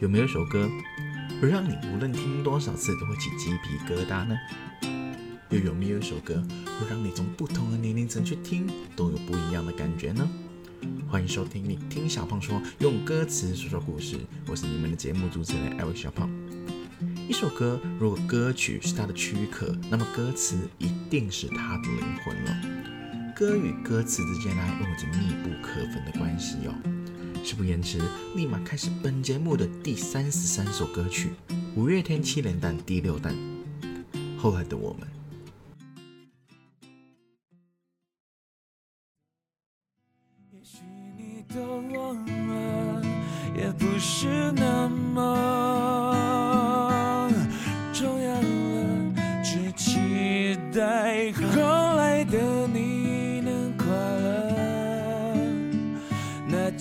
有没有一首歌会让你无论听多少次都会起鸡皮疙瘩呢？又有没有一首歌会让你从不同的年龄层去听都有不一样的感觉呢？欢迎收听你听小胖说，用歌词说说故事。我是你们的节目主持人艾薇小胖。一首歌如果歌曲是它的躯壳，那么歌词一定是它的灵魂了。歌与歌词之间呢，有着密不可分的关系哦。事不延迟，立马开始本节目的第三十三首歌曲《五月天七连弹》第六弹。后来的我们。也许你都忘了，也不是那么重要了，只期待后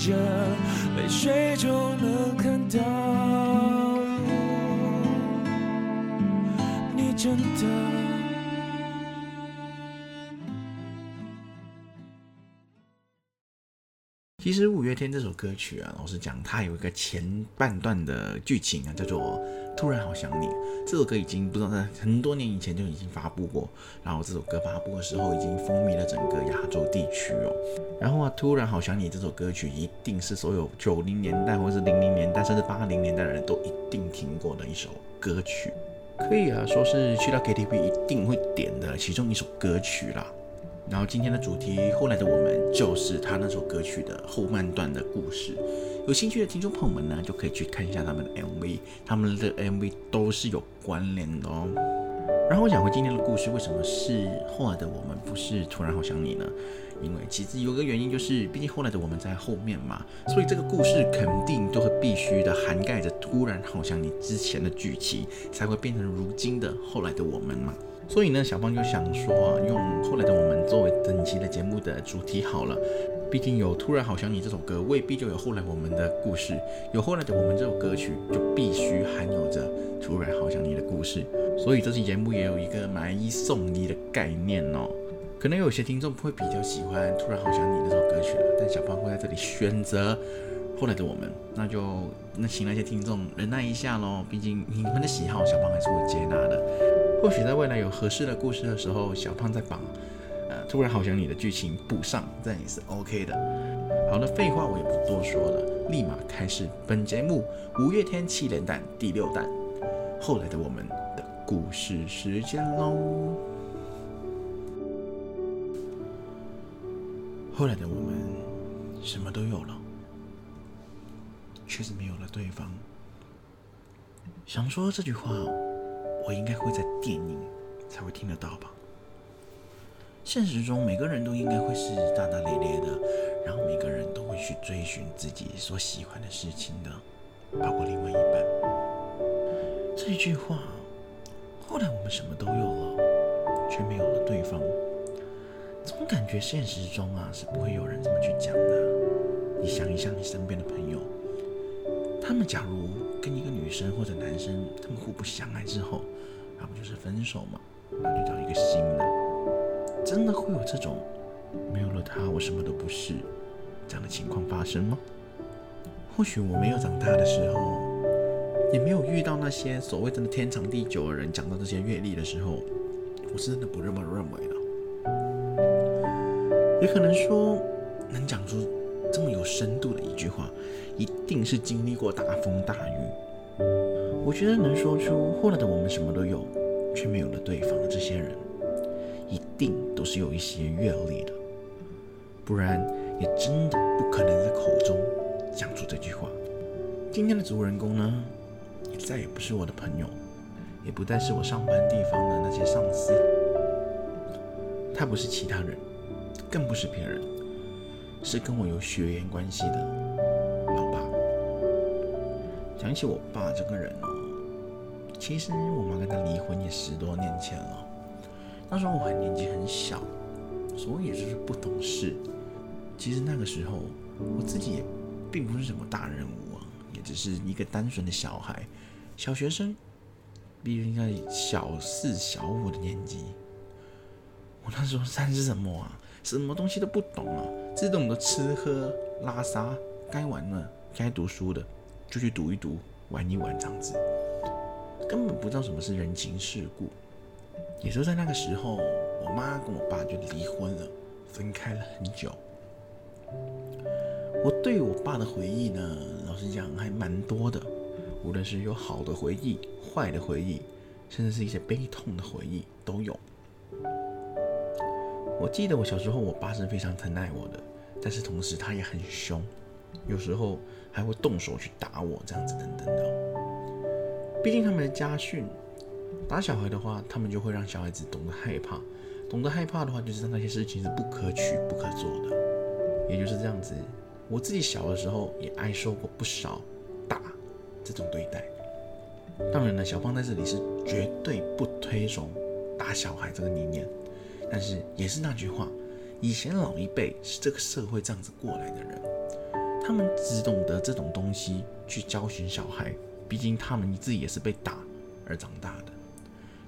着，泪水中能看到你真的。其实五月天这首歌曲啊，老实讲，它有一个前半段的剧情啊，叫做《突然好想你》。这首歌已经不知道在很多年以前就已经发布过，然后这首歌发布的时候已经风靡了整个亚洲地区哦。然后啊，《突然好想你》这首歌曲一定是所有九零年代或者是零零年代甚至八零年代的人都一定听过的一首歌曲，可以啊说是去到 KTV 一定会点的其中一首歌曲啦。然后今天的主题，后来的我们就是他那首歌曲的后半段的故事。有兴趣的听众朋友们呢，就可以去看一下他们的 MV，他们的 MV 都是有关联的哦。然后我讲回今天的故事，为什么是后来的我们不是突然好想你呢？因为其实有个原因就是，毕竟后来的我们在后面嘛，所以这个故事肯定都会必须的涵盖着突然好想你之前的剧情，才会变成如今的后来的我们嘛。所以呢，小芳就想说啊，用后来的我们作为本期的节目的主题好了。毕竟有《突然好想你》这首歌，未必就有后来我们的故事；有后来的我们这首歌曲，就必须含有着《突然好想你》的故事。所以这期节目也有一个买一送一的概念哦。可能有些听众会比较喜欢《突然好想你》这首歌曲了，但小芳会在这里选择后来的我们。那就那请那些听众忍耐一下喽，毕竟你们的喜好，小芳还是会接纳的。或许在未来有合适的故事的时候，小胖再把呃突然好想你的剧情补上，这样也是 OK 的。好了，废话我也不多说了，立马开始本节目五月天七连弹第六弹，后来的我们的故事时间喽。后来的我们什么都有了，却是没有了对方。想说这句话。我应该会在电影才会听得到吧。现实中每个人都应该会是大大咧咧的，然后每个人都会去追寻自己所喜欢的事情的，包括另外一半。这一句话，后来我们什么都有了，却没有了对方。总感觉现实中啊是不会有人这么去讲的。你想一想你身边的朋友，他们假如跟一个女生或者男生，他们互不相爱之后，那不就是分手嘛？那就找一个新的。真的会有这种没有了他我什么都不是这样的情况发生吗？或许我没有长大的时候，也没有遇到那些所谓真的天长地久的人，讲到这些阅历的时候，我是真的不这么认为的。也可能说，能讲出这么有深度的一句话，一定是经历过大风大雨。我觉得能说出后来的我们什么都有，却没有了对方的这些人，一定都是有一些阅历的，不然也真的不可能在口中讲出这句话。今天的主人公呢，也再也不是我的朋友，也不再是我上班地方的那些上司，他不是其他人，更不是别人，是跟我有血缘关系的。讲起我爸这个人哦，其实我妈跟他离婚也十多年前了。那时候我还年纪很小，所以也就是不懂事。其实那个时候我自己也并不是什么大人物啊，也只是一个单纯的小孩，小学生，毕竟应该小四小五的年纪。我那时候算是什么啊？什么东西都不懂啊，只懂得吃喝拉撒，该玩的、该读书的就去读一读、玩一玩这样子，根本不知道什么是人情世故。也就在那个时候，我妈跟我爸就离婚了，分开了很久。我对我爸的回忆呢，老实讲还蛮多的，无论是有好的回忆、坏的回忆，甚至是一些悲痛的回忆都有。我记得我小时候，我爸是非常疼爱我的，但是同时他也很凶，有时候还会动手去打我，这样子等等的。毕竟他们的家训，打小孩的话，他们就会让小孩子懂得害怕，懂得害怕的话，就知道那些事情是不可取、不可做的。也就是这样子，我自己小的时候也挨受过不少打这种对待。当然了，小胖在这里是绝对不推崇打小孩这个理念。但是也是那句话，以前老一辈是这个社会这样子过来的人，他们只懂得这种东西去教训小孩，毕竟他们自己也是被打而长大的，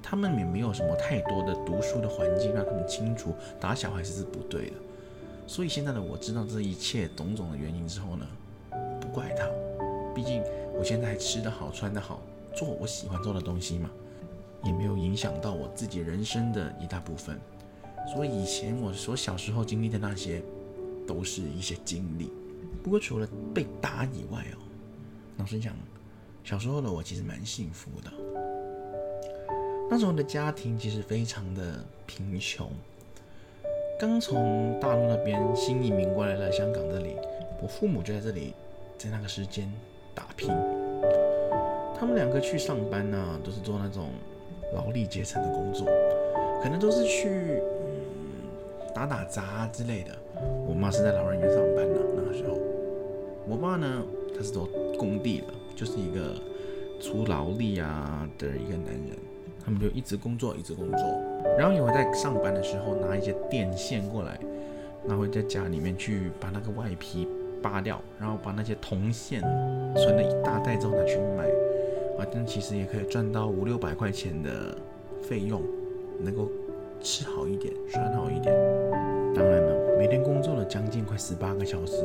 他们也没有什么太多的读书的环境让他们清楚打小孩是不对的。所以现在的我知道这一切种种的原因之后呢，不怪他，毕竟我现在还吃得好穿得好，做我喜欢做的东西嘛，也没有影响到我自己人生的一大部分。所以以前我所小时候经历的那些，都是一些经历。不过除了被打以外哦，老实讲，小时候的我其实蛮幸福的。那时候的家庭其实非常的贫穷，刚从大陆那边新移民过来了香港这里，我父母就在这里，在那个时间打拼。他们两个去上班呢，都是做那种劳力阶层的工作，可能都是去嗯。打打杂之类的，我妈是在老人院上班呢。那个时候，我爸呢，他是做工地的，就是一个出劳力啊的一个男人。他们就一直工作，一直工作，然后也会在上班的时候拿一些电线过来，然后在家里面去把那个外皮扒掉，然后把那些铜线存了一大袋之后拿去卖，啊，但其实也可以赚到五六百块钱的费用，能够。吃好一点，穿好一点。当然了，每天工作了将近快十八个小时，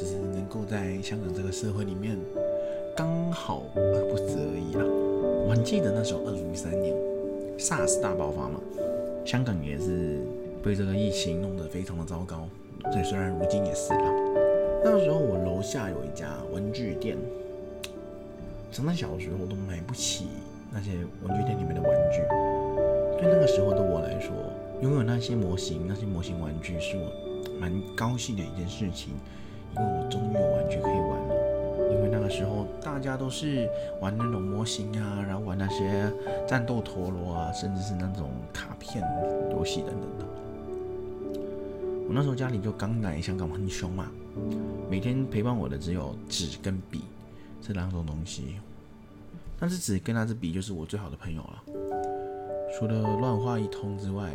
只是能够在香港这个社会里面刚好而不止而已啦。我很记得那时候二零一三年，SARS 大爆发嘛，香港也是被这个疫情弄得非常的糟糕。这虽然如今也是啦。那时候我楼下有一家文具店，长到小时候都买不起那些文具店里面的玩具。对那个时候的我来说，拥有那些模型、那些模型玩具是我蛮高兴的一件事情，因为我终于有玩具可以玩了。因为那个时候大家都是玩那种模型啊，然后玩那些战斗陀螺啊，甚至是那种卡片游戏等等的。我那时候家里就刚来香港很凶嘛，每天陪伴我的只有纸跟笔这两种东西，但是纸跟那支笔就是我最好的朋友了。除了乱画一通之外，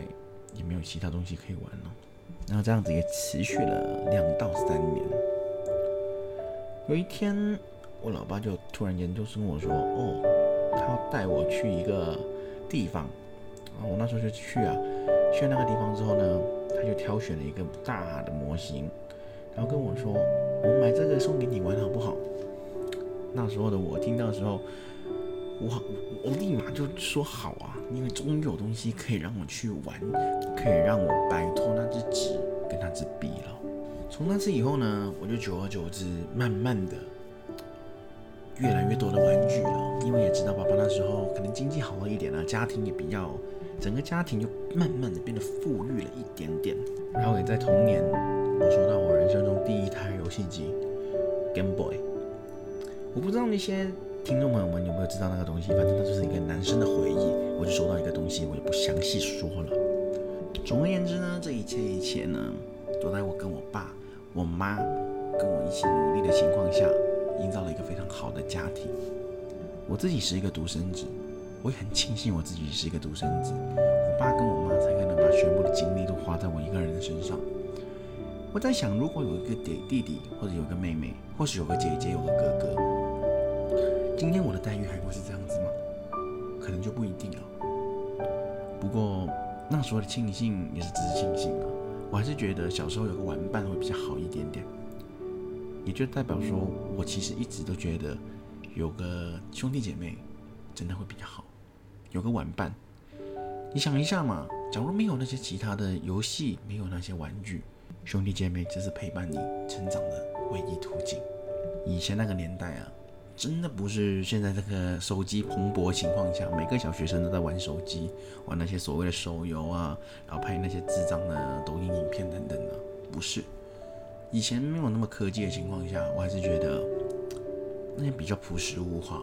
也没有其他东西可以玩了。然后这样子也持续了两到三年。有一天，我老爸就突然间就是跟我说：“哦，他要带我去一个地方。”然后我那时候就去啊，去那个地方之后呢，他就挑选了一个大的模型，然后跟我说：“我买这个送给你玩好不好？”那时候的我听到的时候。我我立马就说好啊，因为终于有东西可以让我去玩，可以让我摆脱那只纸跟那支笔了。从那次以后呢，我就久而久之，慢慢的越来越多的玩具了。因为也知道爸爸那时候可能经济好了一点了，家庭也比较，整个家庭就慢慢的变得富裕了一点点。然后也在同年，我收到我人生中第一台游戏机 Game Boy。我不知道那些。听众朋友们，有没有知道那个东西？反正它就是一个男生的回忆。我就收到一个东西，我就不详细说了。总而言之呢，这一切一切呢，都在我跟我爸我妈跟我一起努力的情况下，营造了一个非常好的家庭。我自己是一个独生子，我也很庆幸我自己是一个独生子。我爸跟我妈才可能把全部的精力都花在我一个人的身上。我在想，如果有一个弟弟弟，或者有个妹妹，或许有个姐姐，有个哥哥，今天我的待遇还会是这样子吗？可能就不一定了。不过那时候的庆幸也是只是庆幸啊，我还是觉得小时候有个玩伴会比较好一点点。也就代表说我其实一直都觉得有个兄弟姐妹真的会比较好，有个玩伴。你想一下嘛，假如没有那些其他的游戏，没有那些玩具，兄弟姐妹只是陪伴你成长的唯一途径。以前那个年代啊。真的不是现在这个手机蓬勃情况下，每个小学生都在玩手机，玩那些所谓的手游啊，然后拍那些智障的抖音影片等等的，不是。以前没有那么科技的情况下，我还是觉得那些比较朴实无华。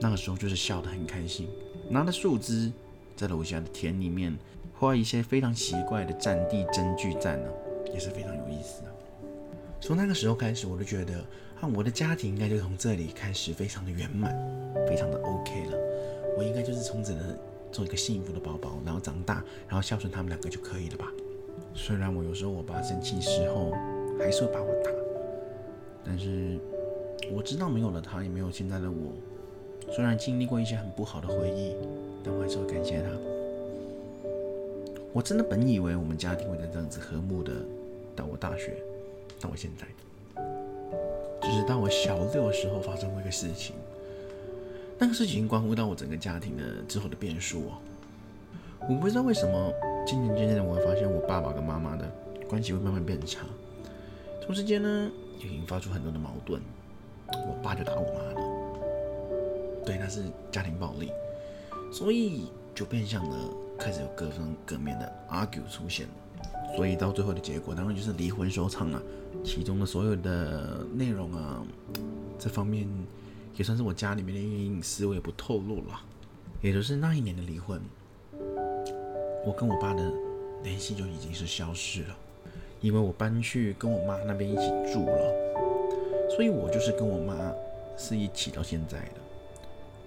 那个时候就是笑得很开心，拿着树枝在楼下的田里面画一些非常奇怪的战地真巨战呢，也是非常有意思的。从那个时候开始，我就觉得。那我的家庭应该就从这里开始，非常的圆满，非常的 OK 了。我应该就是从此的做一个幸福的宝宝，然后长大，然后孝顺他们两个就可以了吧。虽然我有时候我爸生气时候还是会把我打，但是我知道没有了他，也没有现在的我。虽然经历过一些很不好的回忆，但我还是会感谢他。我真的本以为我们家庭会能这样子和睦的到我大学，到我现在。就是当我小六的时候发生过一个事情，那个事情关乎到我整个家庭的之后的变数哦。我不知道为什么，渐渐渐渐的，我会发现我爸爸跟妈妈的关系会慢慢变差，同时间呢，也引发出很多的矛盾。我爸就打我妈了，对，那是家庭暴力，所以就变相的开始有各方各面的 argue 出现了。所以到最后的结果当然就是离婚收场了，其中的所有的内容啊，这方面也算是我家里面的隐私，我也不透露了。也就是那一年的离婚，我跟我爸的联系就已经是消失了，因为我搬去跟我妈那边一起住了，所以我就是跟我妈是一起到现在的。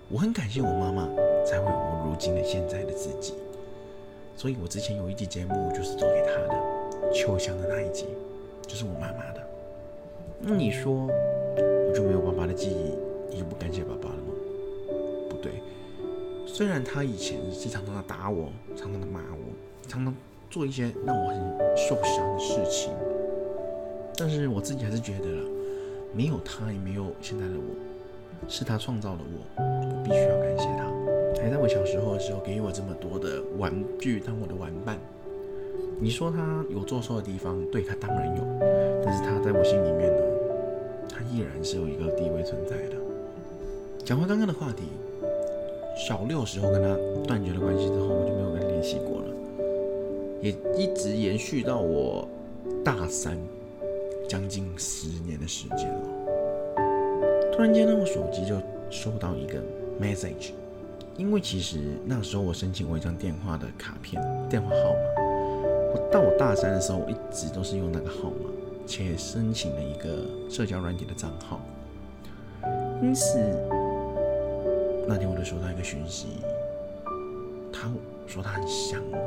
我很感谢我妈妈，才会有我如今的现在的自己。所以我之前有一集节目就是做给他的，秋香的那一集，就是我妈妈的。那你说我就没有爸爸的记忆，你就不感谢爸爸了吗？不对，虽然他以前是常常的打我，常常的骂我，常常做一些让我很受伤的事情，但是我自己还是觉得了，没有他也没有现在的我，是他创造了我，我必须要感谢他。还在我小时候的时候，给予我这么多的玩具当我的玩伴。你说他有做错的地方，对他当然有，但是他在我心里面呢，他依然是有一个地位存在的。讲回刚刚的话题，小六时候跟他断绝了关系之后，我就没有跟他联系过了，也一直延续到我大三，将近十年的时间了。突然间呢，我手机就收到一个 message。因为其实那时候我申请过一张电话的卡片，电话号码。我到我大三的时候，我一直都是用那个号码，且申请了一个社交软体的账号。因此那天我就收到一个讯息，他说他很想我，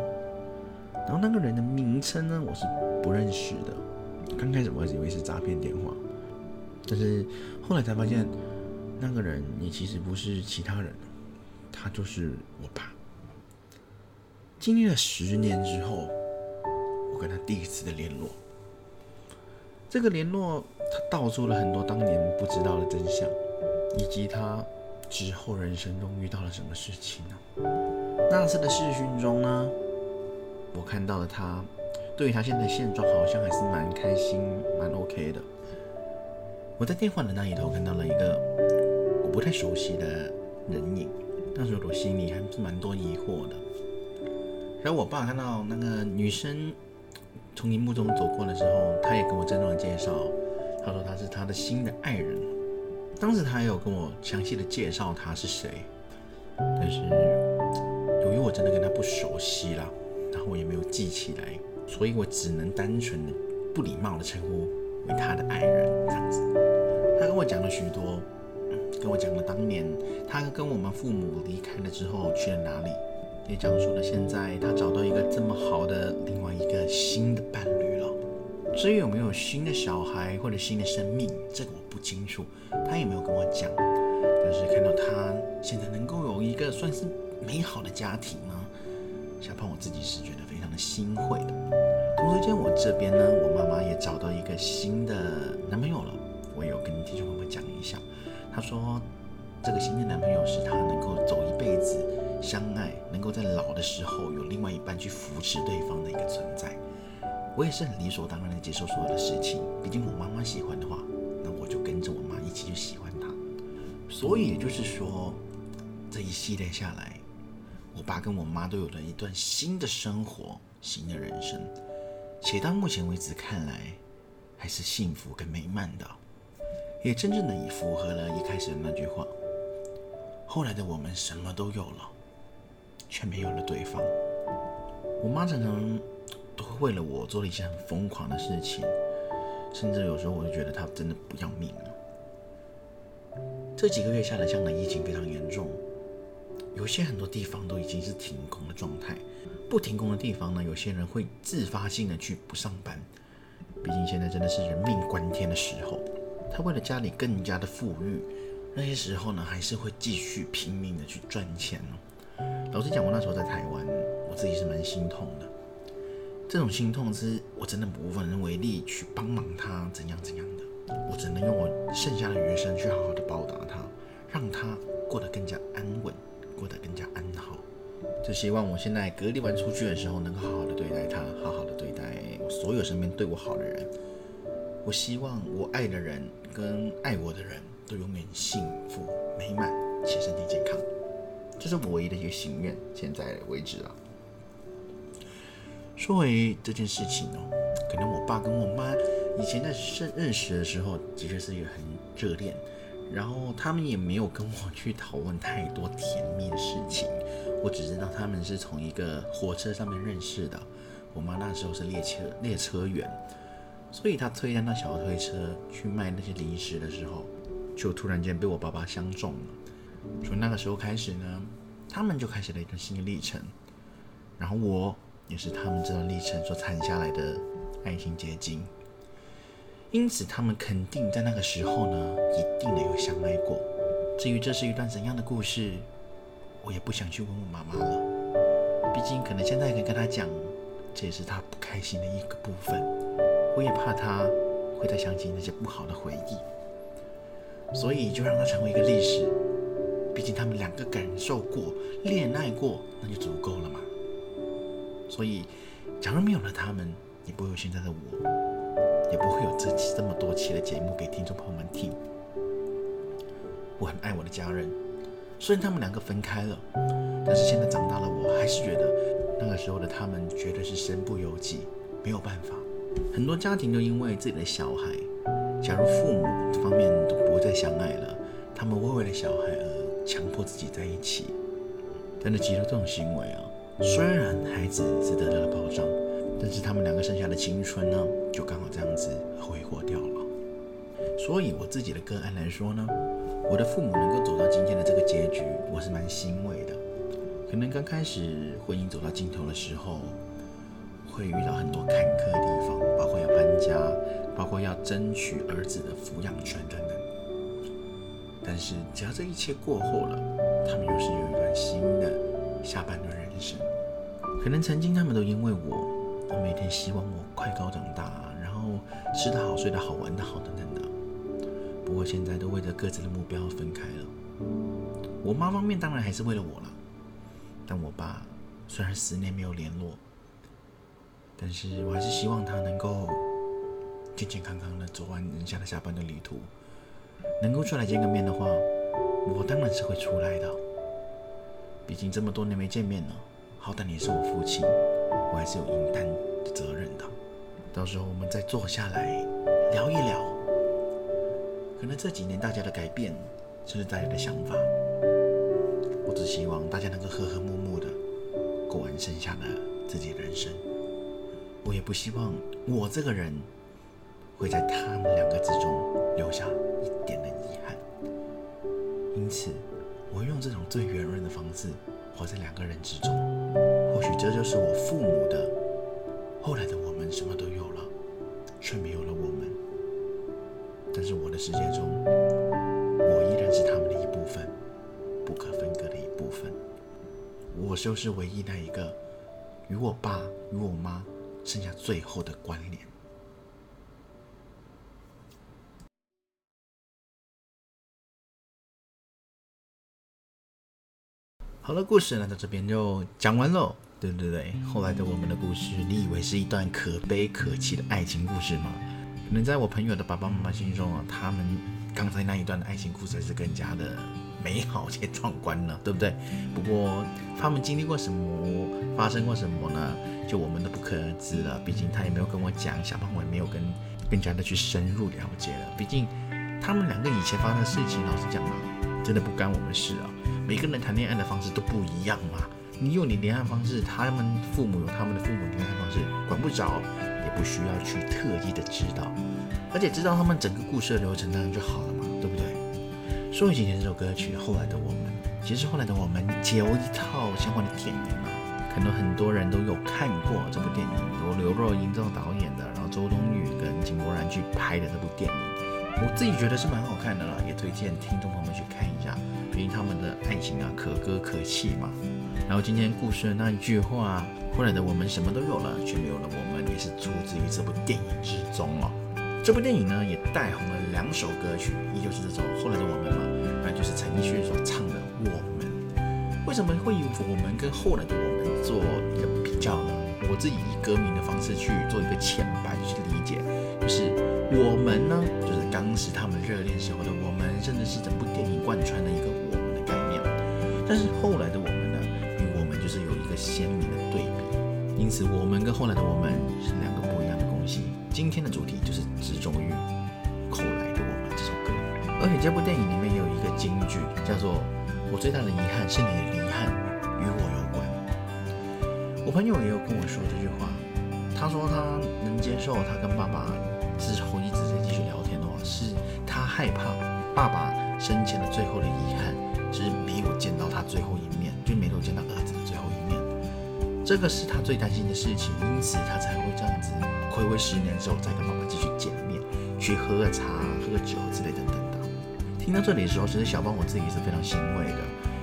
然后那个人的名称呢，我是不认识的。刚开始我还以为是诈骗电话，但是后来才发现，那个人也其实不是其他人。他就是我爸。经历了十年之后，我跟他第一次的联络。这个联络，他道出了很多当年不知道的真相，以及他之后人生中遇到了什么事情呢？那次的视讯中呢，我看到了他，对于他现在现状好像还是蛮开心、蛮 OK 的。我在电话的那一头看到了一个我不太熟悉的人影。那时我心里还是蛮多疑惑的。然后我爸看到那个女生从荧幕中走过的时候，他也跟我郑重的介绍，他说他是他的新的爱人。当时他也有跟我详细的介绍他是谁，但是由于我真的跟他不熟悉了，然后我也没有记起来，所以我只能单纯的不不礼貌的称呼为他的爱人这样子。他跟我讲了许多，跟我讲了当年他跟我们父母离开了之后去了哪里，也讲述了现在他找到一个这么好的另外一个新的伴侣了。至于有没有新的小孩或者新的生命，这个我不清楚，他也没有跟我讲。但是看到他现在能够有一个算是美好的家庭呢，小胖我自己是觉得非常的欣慰的。同时间，我这边呢，我妈妈也找到一个新的男朋友了，我有跟听众朋友讲一下。她说，这个新的男朋友是她能够走一辈子相爱，能够在老的时候有另外一半去扶持对方的一个存在。我也是很理所当然的接受所有的事情，毕竟我妈妈喜欢的话，那我就跟着我妈一起去喜欢他。所以也就是说，这一系列下来，我爸跟我妈都有了一段新的生活、新的人生，且到目前为止看来，还是幸福跟美满的，也真正的也符合了一开始的那句话：后来的我们什么都有了，却没有了对方。我妈常常都会为了我做了一些很疯狂的事情，甚至有时候我就觉得她真的不要命了。这几个月下来，香港疫情非常严重，有些很多地方都已经是停工的状态。不停工的地方呢，有些人会自发性的去不上班。毕竟现在真的是人命关天的时候，他为了家里更加的富裕，那些时候呢，还是会继续拼命的去赚钱哦老实讲，我那时候在台湾，我自己是蛮心痛的。这种心痛是我真的无法能为力去帮忙他怎样怎样的。我只能用我剩下的余生去好好的报答他，让他过得更加安稳，过得更加安好。就希望我现在隔离完出去的时候，能够好好的对待他，好好的对待我所有身边对我好的人。我希望我爱的人跟爱我的人都永远幸福美满且身体健康，这是我唯一的一个心愿。现在为止了，说回这件事情哦，可能我爸跟我妈。以前在认认识的时候，的确是一个很热恋，然后他们也没有跟我去讨论太多甜蜜的事情。我只知道他们是从一个火车上面认识的。我妈那时候是列车列车员，所以他推着那小推车去卖那些零食的时候，就突然间被我爸爸相中了。从那个时候开始呢，他们就开始了一段新的历程。然后我也是他们这段历程所产下来的爱情结晶。因此，他们肯定在那个时候呢，一定的有相爱过。至于这是一段怎样的故事，我也不想去问我妈妈了。毕竟，可能现在可以跟她讲，这也是她不开心的一个部分。我也怕他会再想起那些不好的回忆，所以就让它成为一个历史。毕竟他们两个感受过、恋爱过，那就足够了嘛。所以，假如没有了他们，也不会有现在的我。也不会有这期这么多期的节目给听众朋友们听。我很爱我的家人，虽然他们两个分开了，但是现在长大了，我还是觉得那个时候的他们绝对是身不由己，没有办法。很多家庭都因为自己的小孩，假如父母这方面都不再相爱了，他们会为了小孩而强迫自己在一起。但是，其实这种行为啊，虽然孩子是得到了保障。但是他们两个剩下的青春呢，就刚好这样子挥霍掉了。所以我自己的个案来说呢，我的父母能够走到今天的这个结局，我是蛮欣慰的。可能刚开始婚姻走到尽头的时候，会遇到很多坎坷的地方，包括要搬家，包括要争取儿子的抚养权等等。但是只要这一切过后了，他们又是有一段新的下半段人生。可能曾经他们都因为我。我每天希望我快高长大，然后吃得好、睡得好、玩得好等等的。不过现在都为着各自的目标分开了。我妈方面当然还是为了我了，但我爸虽然十年没有联络，但是我还是希望他能够健健康康的走完人生的下半段旅途。能够出来见个面的话，我当然是会出来的。毕竟这么多年没见面了，好歹你是我父亲。我还是有应担的责任的。到时候我们再坐下来聊一聊，可能这几年大家的改变，甚至大家的想法。我只希望大家能够和和睦睦的过完剩下的自己的人生。我也不希望我这个人会在他们两个之中留下一点的遗憾。因此，我用这种最圆润的方式活在两个人之中。或许这就是我父母的。后来的我们什么都有了，却没有了我们。但是我的世界中，我依然是他们的一部分，不可分割的一部分。我就是唯一那一个与我爸与我妈剩下最后的关联。好了，故事呢到这边就讲完喽。对对对，后来的我们的故事，你以为是一段可悲可泣的爱情故事吗？可能在我朋友的爸爸妈妈心中啊，他们刚才那一段的爱情故事是更加的美好且壮观了，对不对？不过他们经历过什么，发生过什么呢？就我们都不可而知了。毕竟他也没有跟我讲，小胖我也没有跟更加的去深入了解了。毕竟他们两个以前发生的事情，老实讲嘛，真的不干我们事啊。每个人谈恋爱的方式都不一样嘛。你有你恋爱方式，他们父母有他们的父母恋爱方式，管不着，也不需要去特意的知道，而且知道他们整个故事的流程，当然就好了嘛，对不对？说回今天这首歌曲《后来的我们》，其实后来的我们有一套相关的电影，可能很多人都有看过这部电影，由刘若英这种导演的，然后周冬雨跟井柏然去拍的这部电影，我自己觉得是蛮好看的啦，也推荐听众朋友们去看一下，毕竟他们的爱情啊，可歌可泣嘛。然后今天故事的那一句话，后来的我们什么都有了，却没有了我们，也是出自于这部电影之中哦。这部电影呢，也带红了两首歌曲，一就是这首《后来的我们》嘛，那就是陈奕迅所唱的《我们》。为什么会以我们跟后来的我做一个比较呢？我自己以歌名的方式去做一个浅白去理解，就是我们呢，就是当时他们热恋时候的我们，甚至是整部电影贯穿的一个我们的概念。但是后来的我们呢，与我们就。是有一个鲜明的对比，因此我们跟后来的我们是两个不一样的东西。今天的主题就是执着于后来的我们这首歌，而且这部电影里面也有一个金句，叫做“我最大的遗憾是你的遗憾”。我朋友也有跟我说这句话，他说他能接受他跟爸爸之后一直在继续聊天的话，是他害怕爸爸生前的最后的遗憾，是没有见到他最后一面，就没有见到儿子的最后一面。这个是他最担心的事情，因此他才会这样子，回味十年之后再跟爸爸继续见面，去喝个茶、喝个酒之类等等。听到这里的时候，其实小邦我自己是非常欣慰的，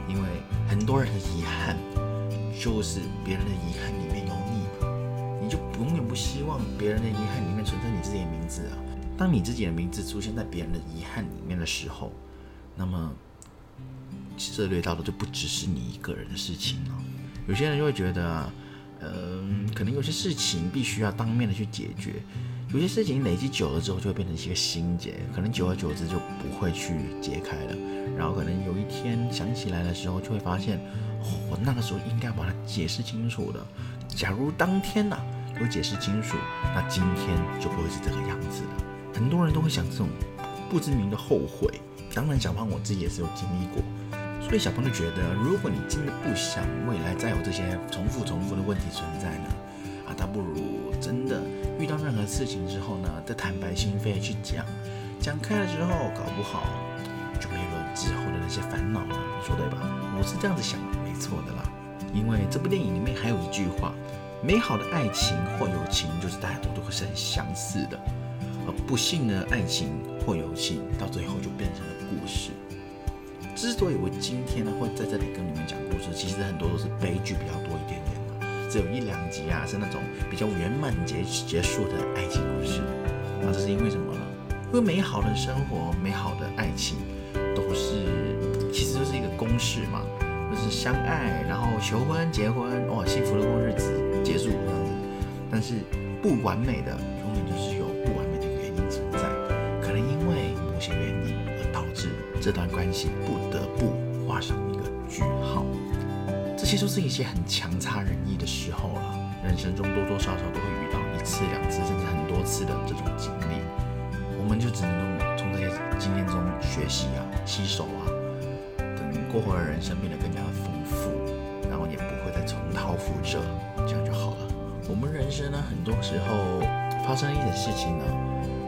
因为很多人的遗憾就是别人的遗憾里面有你，你就永远不希望别人的遗憾里面存在你自己的名字啊。当你自己的名字出现在别人的遗憾里面的时候，那么涉猎到的就不只是你一个人的事情了。有些人就会觉得，嗯，可能有些事情必须要当面的去解决，有些事情累积久了之后就会变成一个心结，可能久而久之就不会去解开了。然后可能有一天想起来的时候，就会发现，我那个时候应该把它解释清楚的。假如当天呐有解释清楚，那今天就不会是这个样子了。很多人都会想这种不知名的后悔，当然小胖我自己也是有经历过。所以小朋友觉得，如果你真的不想未来再有这些重复重复的问题存在呢，倒不如真的遇到任何事情之后呢，再坦白心扉去讲，讲开了之后，搞不好就没有了之后的那些烦恼了，你说对吧？我是这样子想，没错的啦。因为这部电影里面还有一句话：美好的爱情或友情，就是大家都都会是很相似的；而不幸的爱情或友情，到最后就变成了故事。之所以我今天呢会在这里跟你们讲故事，其实很多都是悲剧比较多一点，有一两集啊是那种比较圆满结结束的爱情故事。那这是因为什么呢？因为美好的生活、美好的爱情都是其实就是一个公式嘛，就是相爱，然后求婚、结婚，哇，幸福的过日子结束这样子。但是不完美的，永远就是有不完美的原因存在，可能因为某些原因而导致这段关系不得。不，些都是一些很强差人意的时候了。人生中多多少少都会遇到一次、两次，甚至很多次的这种经历，我们就只能从这些经验中学习啊、吸收啊，等过后的人生变得更加丰富，然后也不会再重蹈覆辙，这样就好了。我们人生呢，很多时候发生一点事情呢，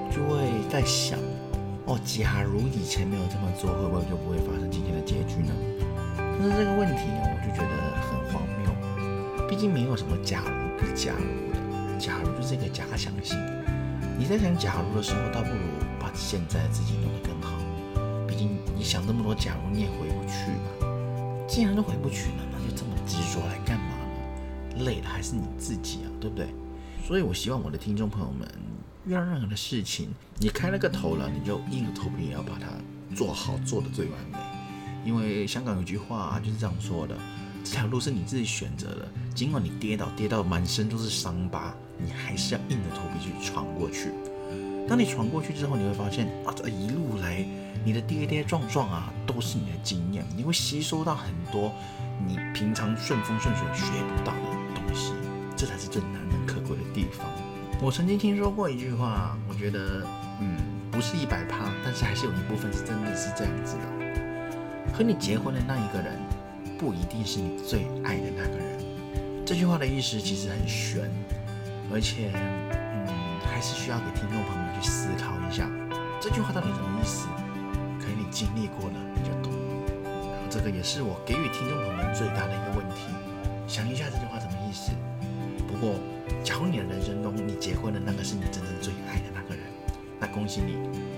就会在想，哦，假如以前没有这么做，会不会就不会发生今天的结局呢？但是这个问题我就觉得谬，毕竟没有什么假如不假如的，假如就是一个假想性。你在想假如的时候，倒不如把现在自己弄得更好。毕竟你想这么多假如，你也回不去嘛。既然都回不去了，那就这么执着来干嘛呢？累的还是你自己啊，对不对？所以我希望我的听众朋友们，遇到任何的事情，你开了个头了，你就硬着头皮也要把它做好，做的最完美。因为香港有句话就是这样说的：这条路是你自己选择的，尽管你跌倒，跌到满身都是伤疤。你还是要硬着头皮去闯过去。当你闯过去之后，你会发现啊，这一路来你的跌跌撞撞啊，都是你的经验。你会吸收到很多你平常顺风顺水学不到的东西，这才是最难能可贵的地方。我曾经听说过一句话，我觉得嗯，不是一百趴，但是还是有一部分是真的是这样子的。和你结婚的那一个人，不一定是你最爱的那个人。这句话的意思其实很玄。而且，嗯，还是需要给听众朋友们去思考一下，这句话到底什么意思？可能你经历过了，你就懂了。然后这个也是我给予听众朋友们最大的一个问题，想一下这句话什么意思。不过，假如你的人生中你结婚的那个是你真正最爱的那个人，那恭喜你，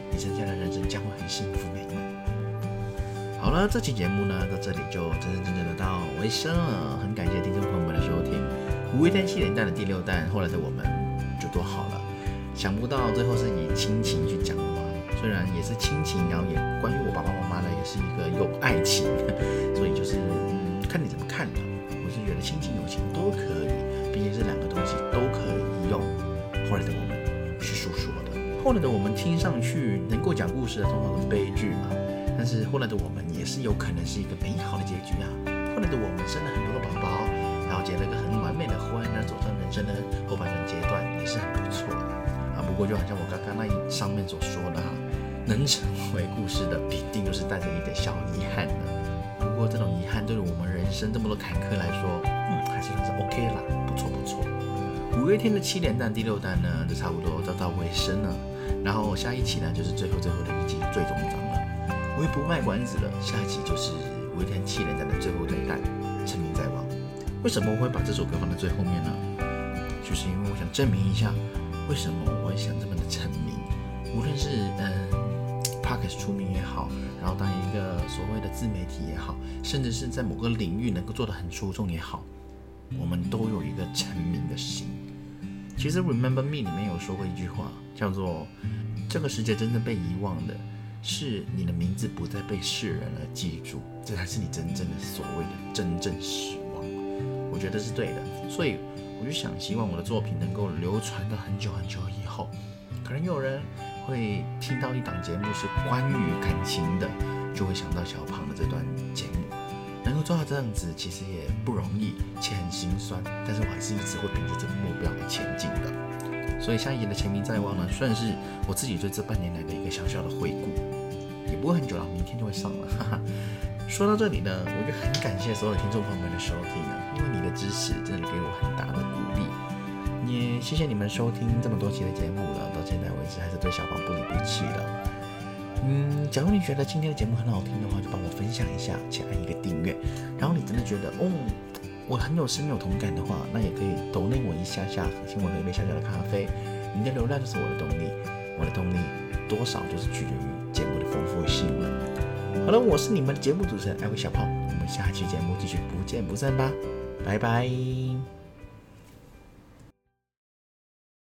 你剩下的人生将会很幸福美满。好了，这期节目呢到这里就真真正正的到尾声了，很感谢听众朋友们的收听。五月天七连弹的第六弹，后来的我们就多好了。想不到最后是以亲情去讲的嘛，虽然也是亲情，然后也关于我爸爸妈妈呢，也是一个有爱情，所以就是嗯，看你怎么看了。我是觉得亲情友情都可以，毕竟这两个东西都可以用后来的我们去诉说的。后来的我们听上去能够讲故事的通常是悲剧嘛，但是后来的我们也是有可能是一个美好的结局啊。后来的我们生了很多个宝宝。然后结了一个很完美的婚，那走上人生的后半段阶段也是很不错的啊。不过就好像我刚刚那一上面所说的哈，能成为故事的，必定都是带着一点小遗憾的。不过这种遗憾对于我们人生这么多坎坷来说，嗯，还是算是 OK 啦，不错不错。五月天的七连弹第六弹呢，就差不多到到尾声了。然后下一期呢，就是最后最后的一集最终章我也不卖关子了，下一期就是五月天七连弹的最后一弹，成名在望。为什么我会把这首歌放在最后面呢？就是因为我想证明一下，为什么我会想这么的成名。无论是嗯 p a r k e s 出名也好，然后当一个所谓的自媒体也好，甚至是在某个领域能够做得很出众也好，我们都有一个成名的心。其实 Remember Me 里面有说过一句话，叫做这个世界真正被遗忘的是你的名字不再被世人而记住，这才是你真正的所谓的真正死亡。我觉得是对的，所以我就想希望我的作品能够流传到很久很久以后，可能有人会听到一档节目是关于感情的，就会想到小胖的这段节目。能够做到这样子，其实也不容易，且很心酸。但是我还是一直会凭着这个目标而前进的。所以下一集的前名在望呢，算是我自己对这半年来的一个小小的回顾，不会很久了，明天就会上了。哈哈。说到这里呢，我就很感谢所有听众朋友们的收听了，因为你的支持真的给我很大的鼓励，也谢谢你们收听这么多期的节目了，到现在为止还是对小胖不离不弃的。嗯，假如你觉得今天的节目很好听的话，就帮我分享一下，且按一个订阅。然后你真的觉得，哦，我很有深有同感的话，那也可以抖内我一下下，请我喝一杯小小的咖啡。你的流量就是我的动力，我的动力多少就是取决于节目的丰富性了。好了，我是你们的节目主持人艾薇小胖，我们下期节目继续不见不散吧，拜拜。